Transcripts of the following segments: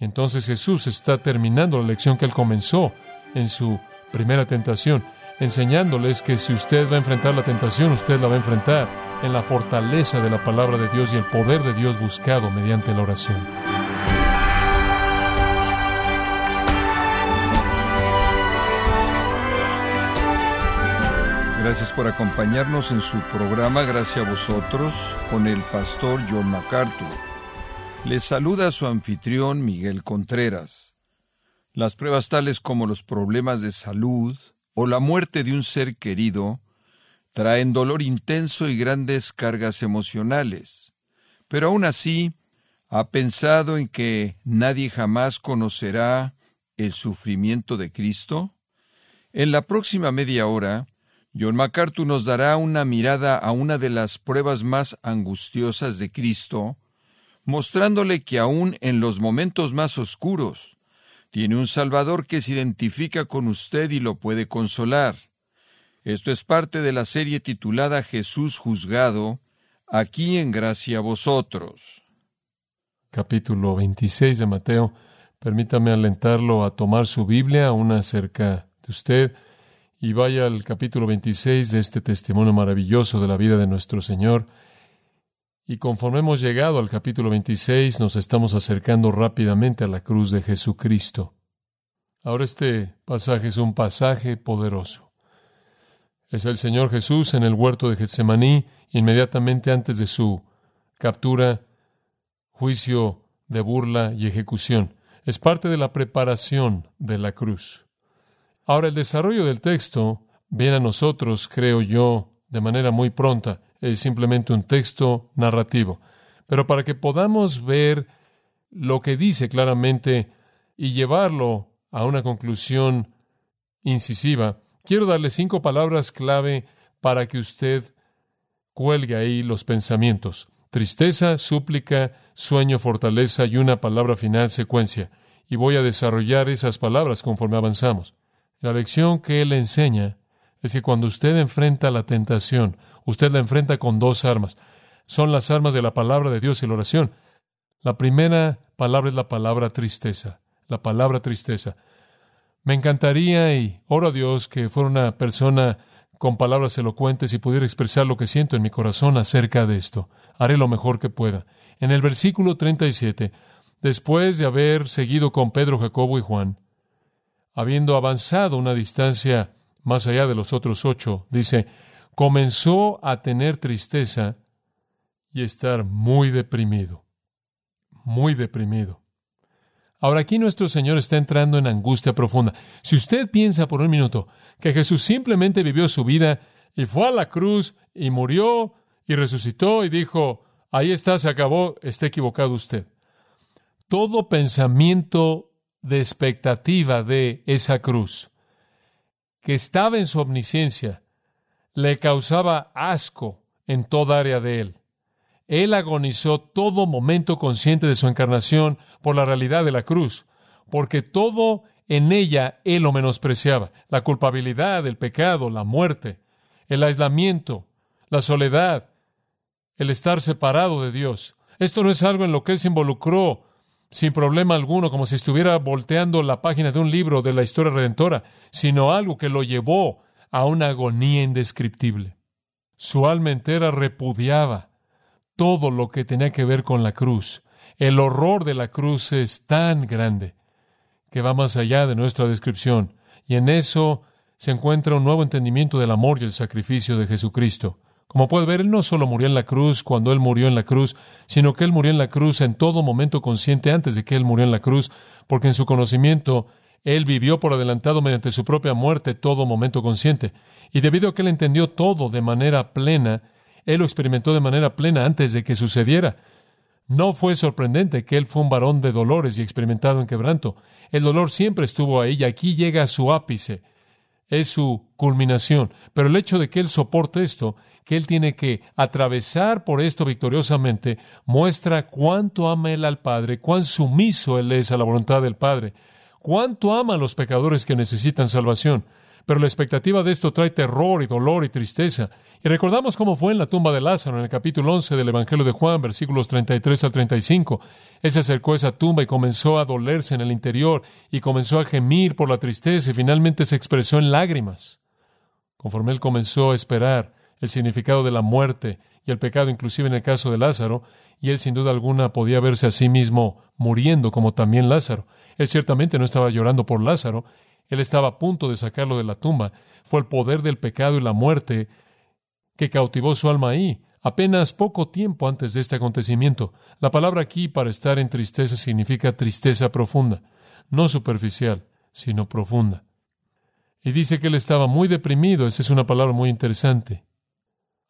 Entonces Jesús está terminando la lección que él comenzó en su primera tentación, enseñándoles que si usted va a enfrentar la tentación, usted la va a enfrentar en la fortaleza de la palabra de Dios y el poder de Dios buscado mediante la oración. Gracias por acompañarnos en su programa Gracias a vosotros con el pastor John MacArthur. Les saluda su anfitrión Miguel Contreras. Las pruebas tales como los problemas de salud o la muerte de un ser querido traen dolor intenso y grandes cargas emocionales. Pero aún así, ¿ha pensado en que nadie jamás conocerá el sufrimiento de Cristo? En la próxima media hora, John MacArthur nos dará una mirada a una de las pruebas más angustiosas de Cristo, mostrándole que aún en los momentos más oscuros, tiene un Salvador que se identifica con usted y lo puede consolar. Esto es parte de la serie titulada Jesús juzgado, aquí en gracia a vosotros. Capítulo 26 de Mateo. Permítame alentarlo a tomar su Biblia, aún cerca de usted, y vaya al capítulo 26 de este testimonio maravilloso de la vida de nuestro Señor. Y conforme hemos llegado al capítulo 26, nos estamos acercando rápidamente a la cruz de Jesucristo. Ahora este pasaje es un pasaje poderoso. Es el Señor Jesús en el huerto de Getsemaní, inmediatamente antes de su captura, juicio de burla y ejecución. Es parte de la preparación de la cruz. Ahora, el desarrollo del texto viene a nosotros, creo yo, de manera muy pronta. Es simplemente un texto narrativo. Pero para que podamos ver lo que dice claramente y llevarlo a una conclusión incisiva, quiero darle cinco palabras clave para que usted cuelgue ahí los pensamientos. Tristeza, súplica, sueño, fortaleza y una palabra final secuencia. Y voy a desarrollar esas palabras conforme avanzamos. La lección que él enseña es que cuando usted enfrenta la tentación, usted la enfrenta con dos armas. Son las armas de la palabra de Dios y la oración. La primera palabra es la palabra tristeza. La palabra tristeza. Me encantaría y oro a Dios que fuera una persona con palabras elocuentes y pudiera expresar lo que siento en mi corazón acerca de esto. Haré lo mejor que pueda. En el versículo 37, después de haber seguido con Pedro, Jacobo y Juan, habiendo avanzado una distancia más allá de los otros ocho, dice, comenzó a tener tristeza y estar muy deprimido, muy deprimido. Ahora aquí nuestro Señor está entrando en angustia profunda. Si usted piensa por un minuto que Jesús simplemente vivió su vida y fue a la cruz y murió y resucitó y dijo, ahí está, se acabó, está equivocado usted. Todo pensamiento de expectativa de esa cruz, que estaba en su omnisciencia, le causaba asco en toda área de él. Él agonizó todo momento consciente de su encarnación por la realidad de la cruz, porque todo en ella él lo menospreciaba, la culpabilidad, el pecado, la muerte, el aislamiento, la soledad, el estar separado de Dios. Esto no es algo en lo que él se involucró sin problema alguno, como si estuviera volteando la página de un libro de la historia redentora, sino algo que lo llevó a una agonía indescriptible. Su alma entera repudiaba todo lo que tenía que ver con la cruz. El horror de la cruz es tan grande que va más allá de nuestra descripción, y en eso se encuentra un nuevo entendimiento del amor y el sacrificio de Jesucristo. Como puede ver, Él no solo murió en la cruz cuando Él murió en la cruz, sino que Él murió en la cruz en todo momento consciente antes de que Él murió en la cruz, porque en su conocimiento Él vivió por adelantado mediante su propia muerte todo momento consciente. Y debido a que Él entendió todo de manera plena, Él lo experimentó de manera plena antes de que sucediera. No fue sorprendente que Él fue un varón de dolores y experimentado en quebranto. El dolor siempre estuvo ahí y aquí llega a su ápice. Es su culminación. Pero el hecho de que Él soporte esto que él tiene que atravesar por esto victoriosamente, muestra cuánto ama él al Padre, cuán sumiso él es a la voluntad del Padre, cuánto ama a los pecadores que necesitan salvación. Pero la expectativa de esto trae terror y dolor y tristeza. Y recordamos cómo fue en la tumba de Lázaro, en el capítulo 11 del Evangelio de Juan, versículos 33 al 35. Él se acercó a esa tumba y comenzó a dolerse en el interior y comenzó a gemir por la tristeza y finalmente se expresó en lágrimas. Conforme él comenzó a esperar el significado de la muerte y el pecado, inclusive en el caso de Lázaro, y él sin duda alguna podía verse a sí mismo muriendo como también Lázaro. Él ciertamente no estaba llorando por Lázaro, él estaba a punto de sacarlo de la tumba. Fue el poder del pecado y la muerte que cautivó su alma ahí, apenas poco tiempo antes de este acontecimiento. La palabra aquí para estar en tristeza significa tristeza profunda, no superficial, sino profunda. Y dice que él estaba muy deprimido, esa es una palabra muy interesante.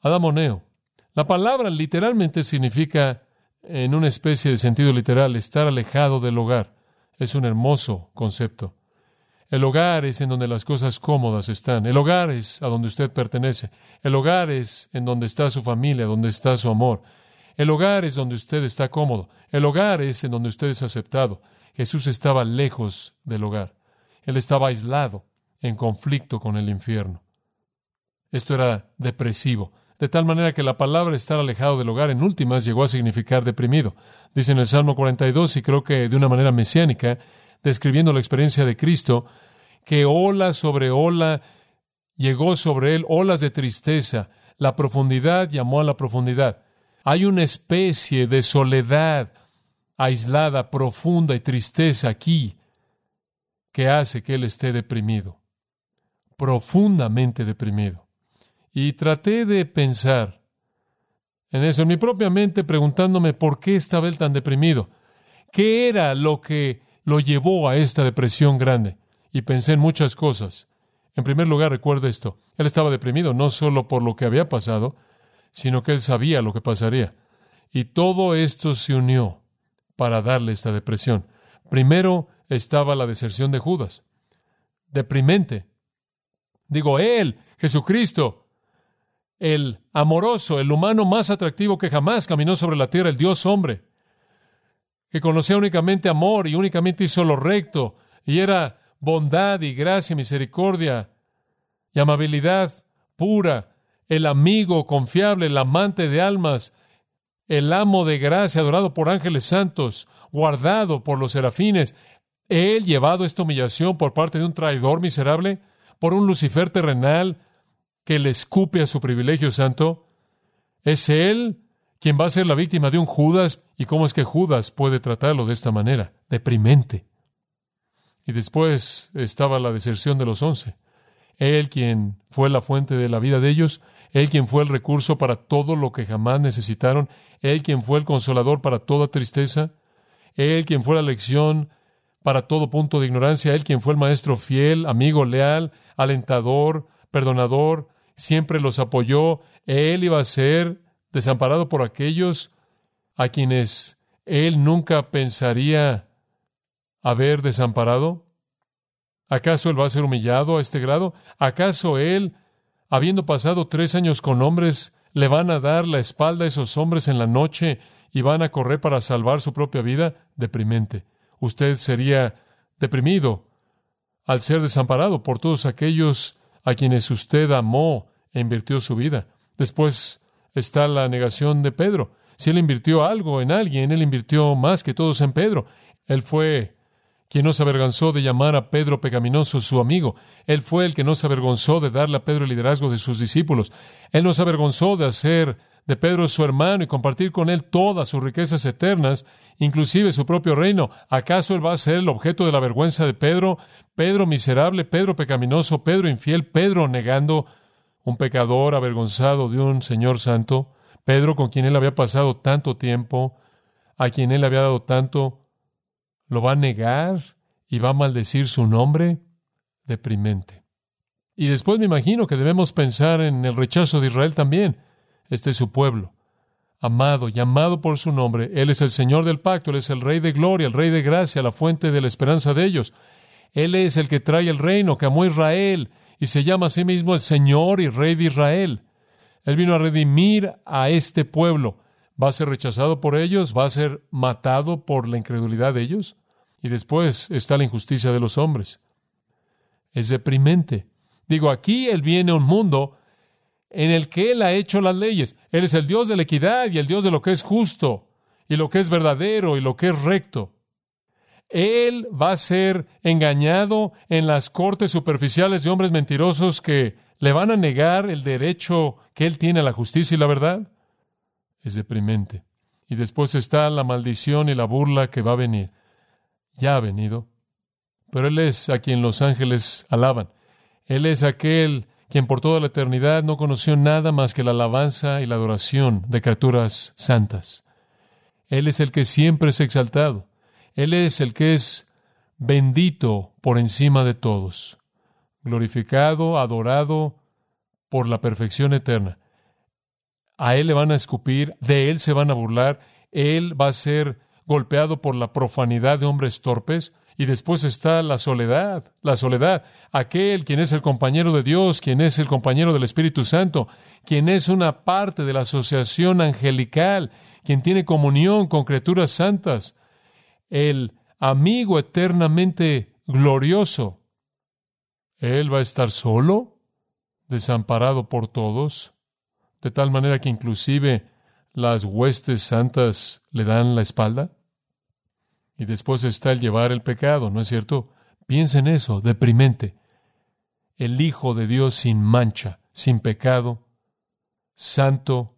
Adamoneo. La palabra literalmente significa, en una especie de sentido literal, estar alejado del hogar. Es un hermoso concepto. El hogar es en donde las cosas cómodas están. El hogar es a donde usted pertenece. El hogar es en donde está su familia, donde está su amor. El hogar es donde usted está cómodo. El hogar es en donde usted es aceptado. Jesús estaba lejos del hogar. Él estaba aislado, en conflicto con el infierno. Esto era depresivo, de tal manera que la palabra estar alejado del hogar en últimas llegó a significar deprimido. Dice en el Salmo 42, y creo que de una manera mesiánica, describiendo la experiencia de Cristo, que ola sobre ola llegó sobre él, olas de tristeza. La profundidad llamó a la profundidad. Hay una especie de soledad aislada, profunda y tristeza aquí que hace que él esté deprimido, profundamente deprimido. Y traté de pensar en eso en mi propia mente, preguntándome por qué estaba él tan deprimido. ¿Qué era lo que lo llevó a esta depresión grande. Y pensé en muchas cosas. En primer lugar, recuerda esto. Él estaba deprimido no solo por lo que había pasado, sino que él sabía lo que pasaría. Y todo esto se unió para darle esta depresión. Primero estaba la deserción de Judas. Deprimente. Digo, él, Jesucristo, el amoroso, el humano más atractivo que jamás caminó sobre la tierra, el Dios hombre, que conocía únicamente amor y únicamente hizo lo recto, y era bondad y gracia y misericordia y amabilidad pura, el amigo confiable, el amante de almas, el amo de gracia, adorado por ángeles santos, guardado por los serafines, él llevado esta humillación por parte de un traidor miserable, por un Lucifer terrenal que le escupe a su privilegio santo, ¿es él quien va a ser la víctima de un Judas y cómo es que Judas puede tratarlo de esta manera, deprimente. Y después estaba la deserción de los once. Él quien fue la fuente de la vida de ellos, Él quien fue el recurso para todo lo que jamás necesitaron, Él quien fue el consolador para toda tristeza, Él quien fue la lección para todo punto de ignorancia, Él quien fue el maestro fiel, amigo leal, alentador, perdonador, siempre los apoyó, Él iba a ser desamparado por aquellos a quienes él nunca pensaría haber desamparado? ¿Acaso él va a ser humillado a este grado? ¿Acaso él, habiendo pasado tres años con hombres, le van a dar la espalda a esos hombres en la noche y van a correr para salvar su propia vida? Deprimente. Usted sería deprimido al ser desamparado por todos aquellos a quienes usted amó e invirtió su vida. Después está la negación de Pedro. Si él invirtió algo en alguien, él invirtió más que todos en Pedro. Él fue quien no se avergonzó de llamar a Pedro pecaminoso su amigo. Él fue el que no se avergonzó de darle a Pedro el liderazgo de sus discípulos. Él no se avergonzó de hacer de Pedro su hermano y compartir con él todas sus riquezas eternas, inclusive su propio reino. ¿Acaso él va a ser el objeto de la vergüenza de Pedro? Pedro miserable, Pedro pecaminoso, Pedro infiel, Pedro negando un pecador avergonzado de un Señor santo, Pedro con quien él había pasado tanto tiempo, a quien él había dado tanto, ¿lo va a negar y va a maldecir su nombre? Deprimente. Y después me imagino que debemos pensar en el rechazo de Israel también. Este es su pueblo, amado y amado por su nombre. Él es el Señor del pacto, Él es el Rey de gloria, el Rey de gracia, la fuente de la esperanza de ellos. Él es el que trae el reino, que amó a Israel y se llama a sí mismo el Señor y Rey de Israel. Él vino a redimir a este pueblo. ¿Va a ser rechazado por ellos? ¿Va a ser matado por la incredulidad de ellos? Y después está la injusticia de los hombres. Es deprimente. Digo, aquí Él viene a un mundo en el que Él ha hecho las leyes. Él es el Dios de la equidad y el Dios de lo que es justo y lo que es verdadero y lo que es recto. Él va a ser engañado en las cortes superficiales de hombres mentirosos que le van a negar el derecho que Él tiene a la justicia y la verdad. Es deprimente. Y después está la maldición y la burla que va a venir. Ya ha venido. Pero Él es a quien los ángeles alaban. Él es aquel quien por toda la eternidad no conoció nada más que la alabanza y la adoración de criaturas santas. Él es el que siempre es exaltado. Él es el que es bendito por encima de todos, glorificado, adorado por la perfección eterna. A Él le van a escupir, de Él se van a burlar, Él va a ser golpeado por la profanidad de hombres torpes, y después está la soledad, la soledad, aquel quien es el compañero de Dios, quien es el compañero del Espíritu Santo, quien es una parte de la asociación angelical, quien tiene comunión con criaturas santas, el amigo eternamente glorioso. Él va a estar solo, desamparado por todos, de tal manera que inclusive las huestes santas le dan la espalda. Y después está el llevar el pecado, ¿no es cierto? Piensa en eso, deprimente. El Hijo de Dios sin mancha, sin pecado, santo,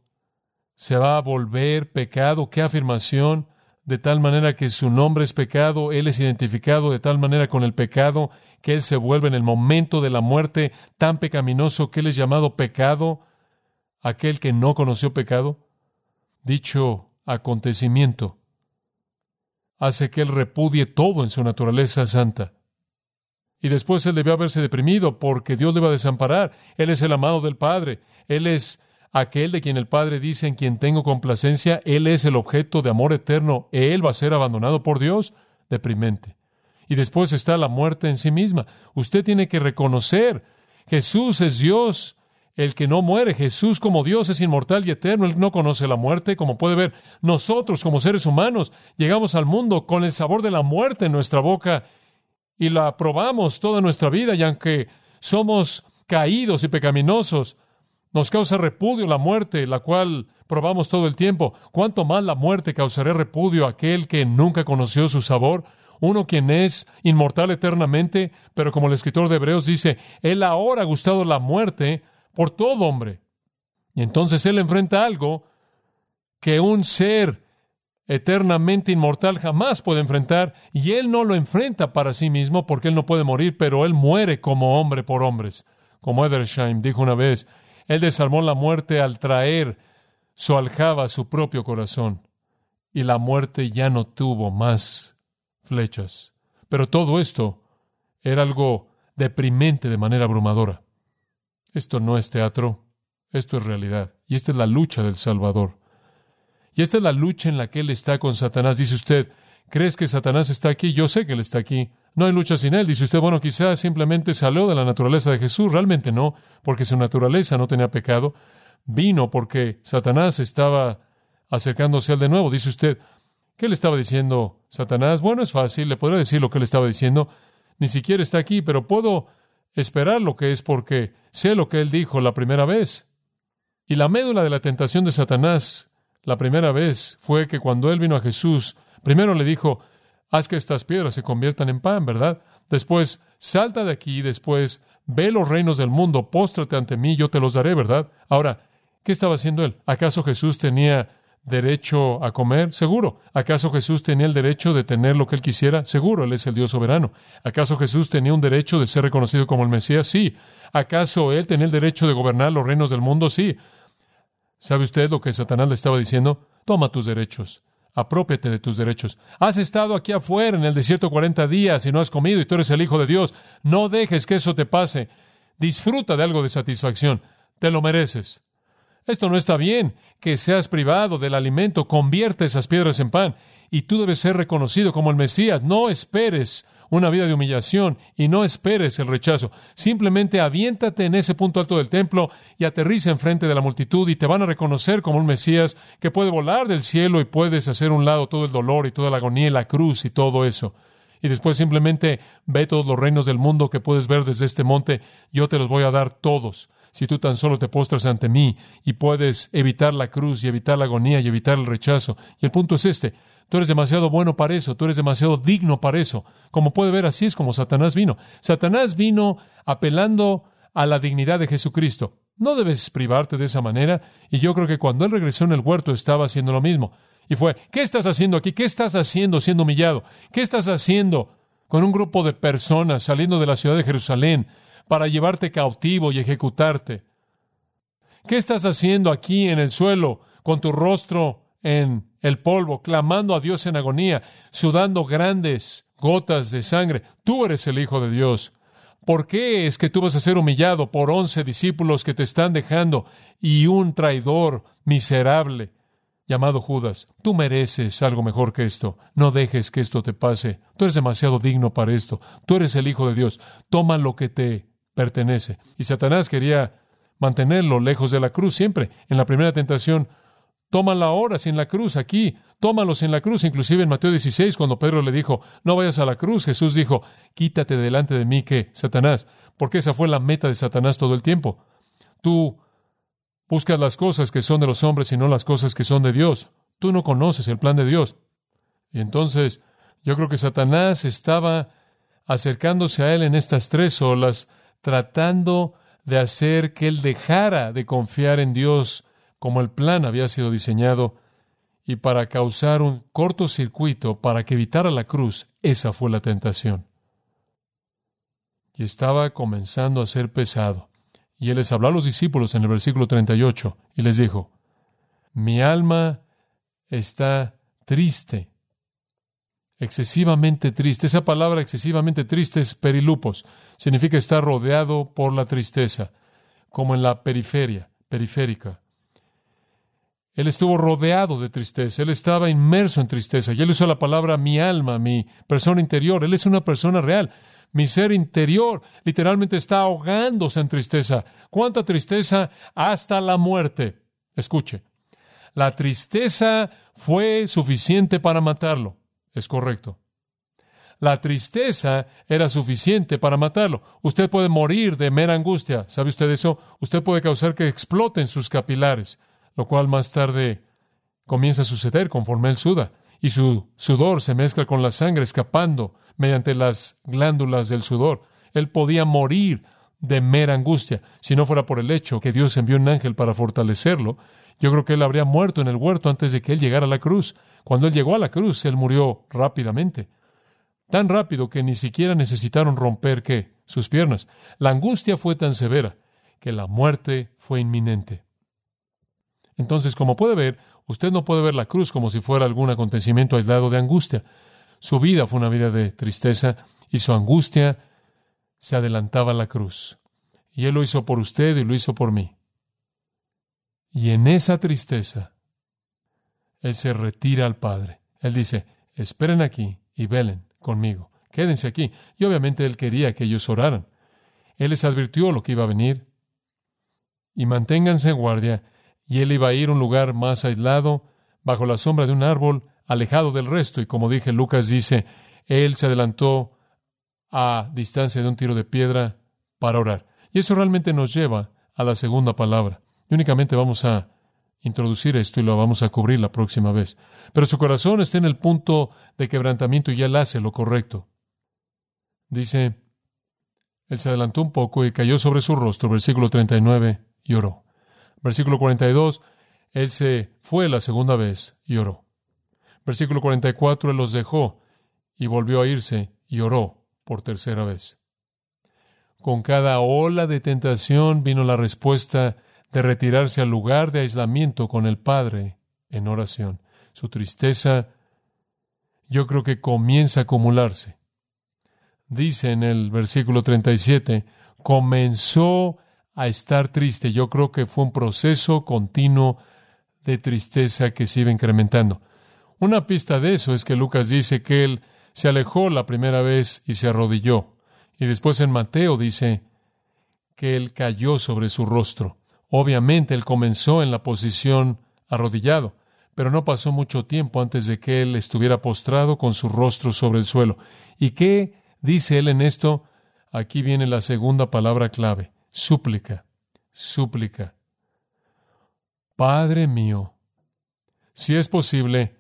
se va a volver pecado. ¡Qué afirmación! De tal manera que su nombre es pecado, Él es identificado de tal manera con el pecado que Él se vuelve en el momento de la muerte tan pecaminoso que Él es llamado pecado, aquel que no conoció pecado. Dicho acontecimiento hace que Él repudie todo en su naturaleza santa. Y después Él debió haberse deprimido porque Dios le va a desamparar. Él es el amado del Padre. Él es aquel de quien el Padre dice en quien tengo complacencia, Él es el objeto de amor eterno, Él va a ser abandonado por Dios, deprimente. Y después está la muerte en sí misma. Usted tiene que reconocer, Jesús es Dios, el que no muere. Jesús como Dios es inmortal y eterno. Él no conoce la muerte. Como puede ver, nosotros como seres humanos llegamos al mundo con el sabor de la muerte en nuestra boca y la probamos toda nuestra vida. Y aunque somos caídos y pecaminosos, nos causa repudio la muerte, la cual probamos todo el tiempo. ¿Cuánto más la muerte causará repudio a aquel que nunca conoció su sabor? Uno quien es inmortal eternamente, pero como el escritor de Hebreos dice, Él ahora ha gustado la muerte por todo hombre. Y entonces Él enfrenta algo que un ser eternamente inmortal jamás puede enfrentar, y Él no lo enfrenta para sí mismo porque Él no puede morir, pero Él muere como hombre por hombres. Como Edersheim dijo una vez, él desarmó la muerte al traer su aljaba a su propio corazón. Y la muerte ya no tuvo más flechas. Pero todo esto era algo deprimente de manera abrumadora. Esto no es teatro, esto es realidad. Y esta es la lucha del Salvador. Y esta es la lucha en la que Él está con Satanás. Dice usted, ¿crees que Satanás está aquí? Yo sé que Él está aquí. No hay lucha sin él. Dice usted, bueno, quizás simplemente salió de la naturaleza de Jesús. Realmente no, porque su naturaleza no tenía pecado. Vino porque Satanás estaba acercándose al de nuevo. Dice usted, ¿qué le estaba diciendo Satanás? Bueno, es fácil, le podría decir lo que le estaba diciendo. Ni siquiera está aquí, pero puedo esperar lo que es porque sé lo que él dijo la primera vez. Y la médula de la tentación de Satanás la primera vez fue que cuando él vino a Jesús, primero le dijo, haz que estas piedras se conviertan en pan, ¿verdad? Después, salta de aquí, después, ve los reinos del mundo, póstrate ante mí, yo te los daré, ¿verdad? Ahora, ¿qué estaba haciendo él? ¿Acaso Jesús tenía derecho a comer? Seguro. ¿Acaso Jesús tenía el derecho de tener lo que él quisiera? Seguro, él es el Dios soberano. ¿Acaso Jesús tenía un derecho de ser reconocido como el Mesías? Sí. ¿Acaso él tenía el derecho de gobernar los reinos del mundo? Sí. ¿Sabe usted lo que Satanás le estaba diciendo? Toma tus derechos. Apropiate de tus derechos. Has estado aquí afuera en el desierto 40 días y no has comido y tú eres el Hijo de Dios. No dejes que eso te pase. Disfruta de algo de satisfacción. Te lo mereces. Esto no está bien, que seas privado del alimento. Convierte esas piedras en pan. Y tú debes ser reconocido como el Mesías. No esperes una vida de humillación y no esperes el rechazo. Simplemente aviéntate en ese punto alto del templo y aterriza enfrente de la multitud y te van a reconocer como un Mesías que puede volar del cielo y puedes hacer un lado todo el dolor y toda la agonía y la cruz y todo eso. y después simplemente ve todos los reinos del mundo que puedes ver desde este monte, yo te los voy a dar todos. Si tú tan solo te postras ante mí y puedes evitar la cruz y evitar la agonía y evitar el rechazo. Y el punto es este, tú eres demasiado bueno para eso, tú eres demasiado digno para eso. Como puede ver, así es como Satanás vino. Satanás vino apelando a la dignidad de Jesucristo. No debes privarte de esa manera. Y yo creo que cuando él regresó en el huerto estaba haciendo lo mismo. Y fue, ¿qué estás haciendo aquí? ¿Qué estás haciendo siendo humillado? ¿Qué estás haciendo con un grupo de personas saliendo de la ciudad de Jerusalén para llevarte cautivo y ejecutarte? ¿Qué estás haciendo aquí en el suelo con tu rostro en el polvo, clamando a Dios en agonía, sudando grandes gotas de sangre? Tú eres el Hijo de Dios. ¿Por qué es que tú vas a ser humillado por once discípulos que te están dejando y un traidor miserable llamado Judas? Tú mereces algo mejor que esto. No dejes que esto te pase. Tú eres demasiado digno para esto. Tú eres el Hijo de Dios. Toma lo que te pertenece. Y Satanás quería mantenerlo lejos de la cruz siempre. En la primera tentación, tómala ahora sin la cruz aquí, tómalos en la cruz. Inclusive en Mateo 16, cuando Pedro le dijo, no vayas a la cruz, Jesús dijo, quítate delante de mí que Satanás, porque esa fue la meta de Satanás todo el tiempo. Tú buscas las cosas que son de los hombres y no las cosas que son de Dios. Tú no conoces el plan de Dios. Y entonces, yo creo que Satanás estaba acercándose a él en estas tres olas, tratando de hacer que él dejara de confiar en Dios como el plan había sido diseñado y para causar un cortocircuito para que evitara la cruz, esa fue la tentación. Y estaba comenzando a ser pesado. Y él les habló a los discípulos en el versículo 38 y les dijo, mi alma está triste excesivamente triste. Esa palabra excesivamente triste es perilupos. Significa estar rodeado por la tristeza, como en la periferia, periférica. Él estuvo rodeado de tristeza, él estaba inmerso en tristeza. Y él usó la palabra mi alma, mi persona interior. Él es una persona real. Mi ser interior literalmente está ahogándose en tristeza. ¿Cuánta tristeza? Hasta la muerte. Escuche, la tristeza fue suficiente para matarlo. Es correcto. La tristeza era suficiente para matarlo. Usted puede morir de mera angustia. ¿Sabe usted eso? Usted puede causar que exploten sus capilares, lo cual más tarde comienza a suceder conforme él suda. Y su sudor se mezcla con la sangre escapando mediante las glándulas del sudor. Él podía morir de mera angustia. Si no fuera por el hecho que Dios envió un ángel para fortalecerlo, yo creo que él habría muerto en el huerto antes de que él llegara a la cruz. Cuando él llegó a la cruz, él murió rápidamente. Tan rápido que ni siquiera necesitaron romper qué? Sus piernas. La angustia fue tan severa que la muerte fue inminente. Entonces, como puede ver, usted no puede ver la cruz como si fuera algún acontecimiento aislado de angustia. Su vida fue una vida de tristeza y su angustia se adelantaba a la cruz. Y Él lo hizo por usted y lo hizo por mí. Y en esa tristeza, él se retira al Padre. Él dice, esperen aquí y velen conmigo. Quédense aquí. Y obviamente él quería que ellos oraran. Él les advirtió lo que iba a venir. Y manténganse en guardia. Y él iba a ir a un lugar más aislado, bajo la sombra de un árbol, alejado del resto. Y como dije, Lucas dice, él se adelantó a distancia de un tiro de piedra para orar. Y eso realmente nos lleva a la segunda palabra. Y únicamente vamos a introducir esto y lo vamos a cubrir la próxima vez. Pero su corazón está en el punto de quebrantamiento y él hace lo correcto. Dice, él se adelantó un poco y cayó sobre su rostro, versículo 39, y oró. Versículo 42, él se fue la segunda vez y oró. Versículo 44, él los dejó y volvió a irse y oró por tercera vez. Con cada ola de tentación vino la respuesta de retirarse al lugar de aislamiento con el Padre en oración. Su tristeza yo creo que comienza a acumularse. Dice en el versículo 37, comenzó a estar triste. Yo creo que fue un proceso continuo de tristeza que se iba incrementando. Una pista de eso es que Lucas dice que él se alejó la primera vez y se arrodilló. Y después en Mateo dice que él cayó sobre su rostro. Obviamente él comenzó en la posición arrodillado, pero no pasó mucho tiempo antes de que él estuviera postrado con su rostro sobre el suelo. ¿Y qué dice él en esto? Aquí viene la segunda palabra clave, súplica, súplica. Padre mío, si es posible,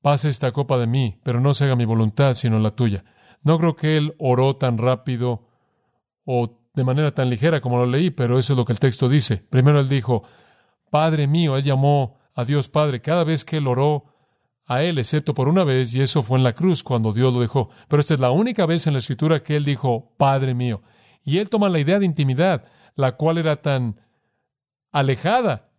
pase esta copa de mí, pero no se haga mi voluntad, sino la tuya. No creo que él oró tan rápido o de manera tan ligera como lo leí, pero eso es lo que el texto dice. Primero él dijo, Padre mío, él llamó a Dios Padre cada vez que él oró a él, excepto por una vez, y eso fue en la cruz cuando Dios lo dejó. Pero esta es la única vez en la escritura que él dijo, Padre mío. Y él toma la idea de intimidad, la cual era tan alejada,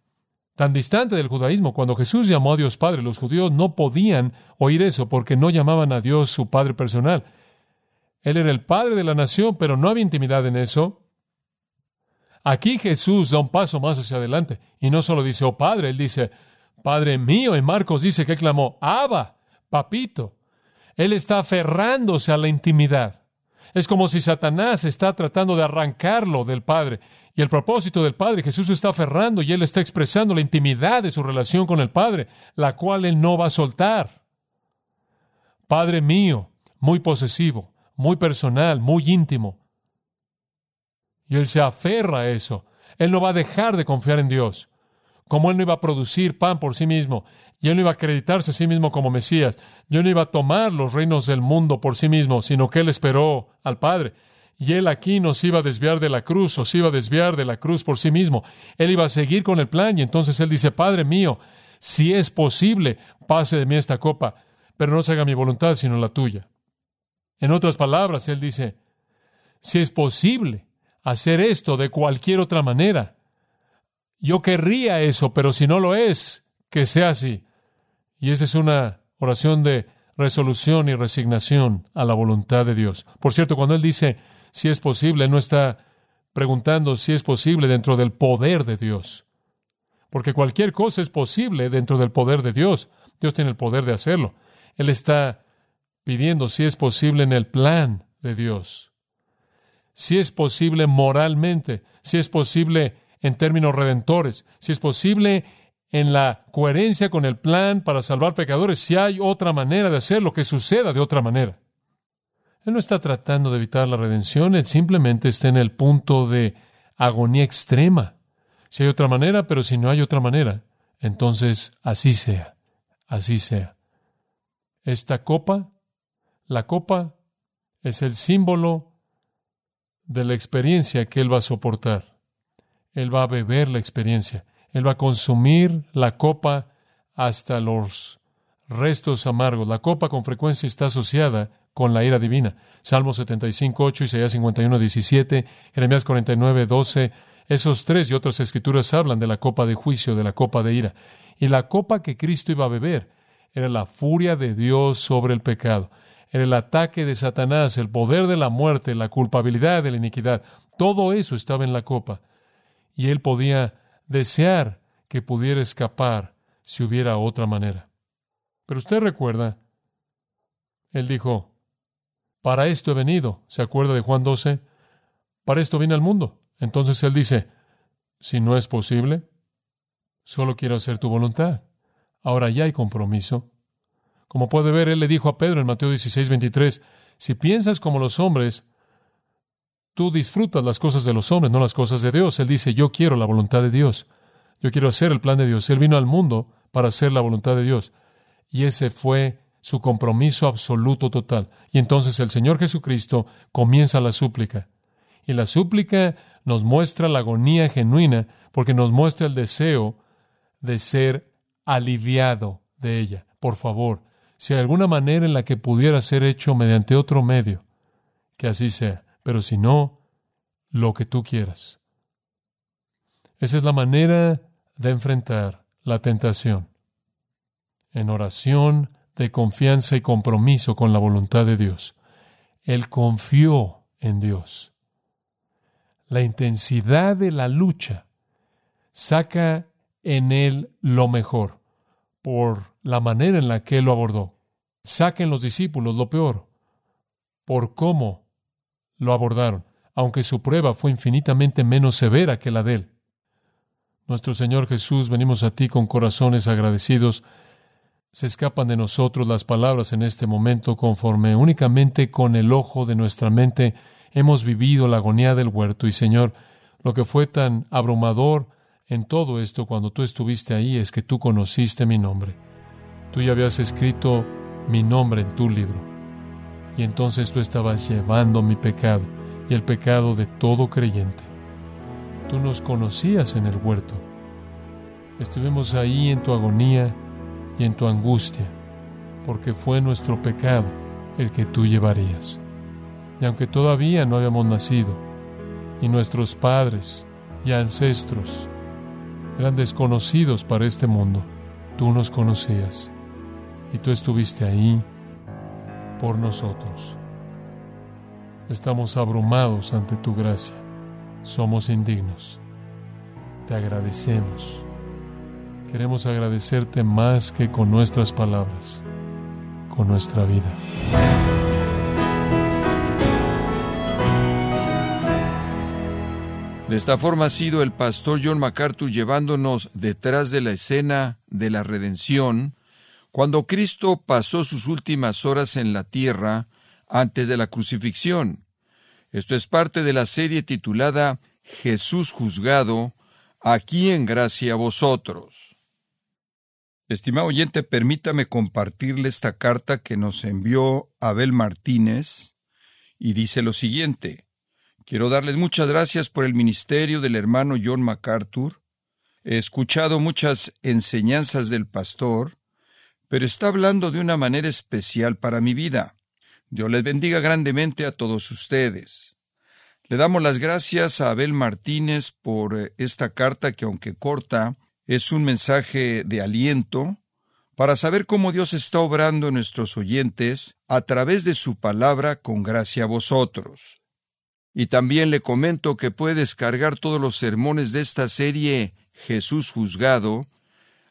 tan distante del judaísmo. Cuando Jesús llamó a Dios Padre, los judíos no podían oír eso porque no llamaban a Dios su Padre personal. Él era el Padre de la nación, pero no había intimidad en eso. Aquí Jesús da un paso más hacia adelante y no solo dice, oh Padre, él dice, Padre mío, en Marcos dice que clamó, Abba, papito. Él está aferrándose a la intimidad. Es como si Satanás está tratando de arrancarlo del Padre. Y el propósito del Padre, Jesús está aferrando y él está expresando la intimidad de su relación con el Padre, la cual él no va a soltar. Padre mío, muy posesivo, muy personal, muy íntimo. Y él se aferra a eso. Él no va a dejar de confiar en Dios. Como él no iba a producir pan por sí mismo, y él no iba a acreditarse a sí mismo como Mesías, yo no iba a tomar los reinos del mundo por sí mismo, sino que él esperó al Padre. Y él aquí nos iba a desviar de la cruz, o se iba a desviar de la cruz por sí mismo. Él iba a seguir con el plan, y entonces él dice, Padre mío, si es posible, pase de mí esta copa, pero no se haga mi voluntad, sino la tuya. En otras palabras, él dice, si es posible, hacer esto de cualquier otra manera. Yo querría eso, pero si no lo es, que sea así. Y esa es una oración de resolución y resignación a la voluntad de Dios. Por cierto, cuando Él dice si es posible, no está preguntando si es posible dentro del poder de Dios. Porque cualquier cosa es posible dentro del poder de Dios. Dios tiene el poder de hacerlo. Él está pidiendo si es posible en el plan de Dios si es posible moralmente, si es posible en términos redentores, si es posible en la coherencia con el plan para salvar pecadores, si hay otra manera de hacerlo, que suceda de otra manera. Él no está tratando de evitar la redención, él simplemente está en el punto de agonía extrema. Si hay otra manera, pero si no hay otra manera, entonces así sea, así sea. Esta copa, la copa, es el símbolo de la experiencia que Él va a soportar. Él va a beber la experiencia. Él va a consumir la copa hasta los restos amargos. La copa con frecuencia está asociada con la ira divina. Salmo 75, 8, Isaías 51, 17, Jeremías 49, 12. Esos tres y otras escrituras hablan de la copa de juicio, de la copa de ira. Y la copa que Cristo iba a beber era la furia de Dios sobre el pecado el ataque de Satanás, el poder de la muerte, la culpabilidad de la iniquidad. Todo eso estaba en la copa. Y él podía desear que pudiera escapar si hubiera otra manera. Pero usted recuerda, él dijo, para esto he venido. ¿Se acuerda de Juan 12? Para esto vine al mundo. Entonces él dice, si no es posible, solo quiero hacer tu voluntad. Ahora ya hay compromiso. Como puede ver, él le dijo a Pedro en Mateo 16, 23, si piensas como los hombres, tú disfrutas las cosas de los hombres, no las cosas de Dios. Él dice, yo quiero la voluntad de Dios. Yo quiero hacer el plan de Dios. Él vino al mundo para hacer la voluntad de Dios. Y ese fue su compromiso absoluto total. Y entonces el Señor Jesucristo comienza la súplica. Y la súplica nos muestra la agonía genuina porque nos muestra el deseo de ser aliviado de ella. Por favor, si hay alguna manera en la que pudiera ser hecho mediante otro medio, que así sea, pero si no, lo que tú quieras. Esa es la manera de enfrentar la tentación, en oración de confianza y compromiso con la voluntad de Dios. Él confió en Dios. La intensidad de la lucha saca en él lo mejor por la manera en la que él lo abordó. Saquen los discípulos lo peor por cómo lo abordaron, aunque su prueba fue infinitamente menos severa que la de él. Nuestro Señor Jesús, venimos a ti con corazones agradecidos. Se escapan de nosotros las palabras en este momento conforme únicamente con el ojo de nuestra mente hemos vivido la agonía del huerto. Y Señor, lo que fue tan abrumador en todo esto cuando tú estuviste ahí es que tú conociste mi nombre. Tú ya habías escrito mi nombre en tu libro. Y entonces tú estabas llevando mi pecado y el pecado de todo creyente. Tú nos conocías en el huerto. Estuvimos ahí en tu agonía y en tu angustia, porque fue nuestro pecado el que tú llevarías. Y aunque todavía no habíamos nacido, y nuestros padres y ancestros eran desconocidos para este mundo, tú nos conocías y tú estuviste ahí por nosotros. Estamos abrumados ante tu gracia. Somos indignos. Te agradecemos. Queremos agradecerte más que con nuestras palabras, con nuestra vida. De esta forma ha sido el pastor John MacArthur llevándonos detrás de la escena de la redención, cuando Cristo pasó sus últimas horas en la tierra antes de la crucifixión. Esto es parte de la serie titulada Jesús juzgado, aquí en gracia a vosotros. Estimado oyente, permítame compartirle esta carta que nos envió Abel Martínez y dice lo siguiente. Quiero darles muchas gracias por el ministerio del hermano John MacArthur. He escuchado muchas enseñanzas del pastor, pero está hablando de una manera especial para mi vida. Dios les bendiga grandemente a todos ustedes. Le damos las gracias a Abel Martínez por eh, esta carta que, aunque corta, es un mensaje de aliento para saber cómo Dios está obrando en nuestros oyentes a través de su palabra con gracia a vosotros. Y también le comento que puede descargar todos los sermones de esta serie Jesús juzgado,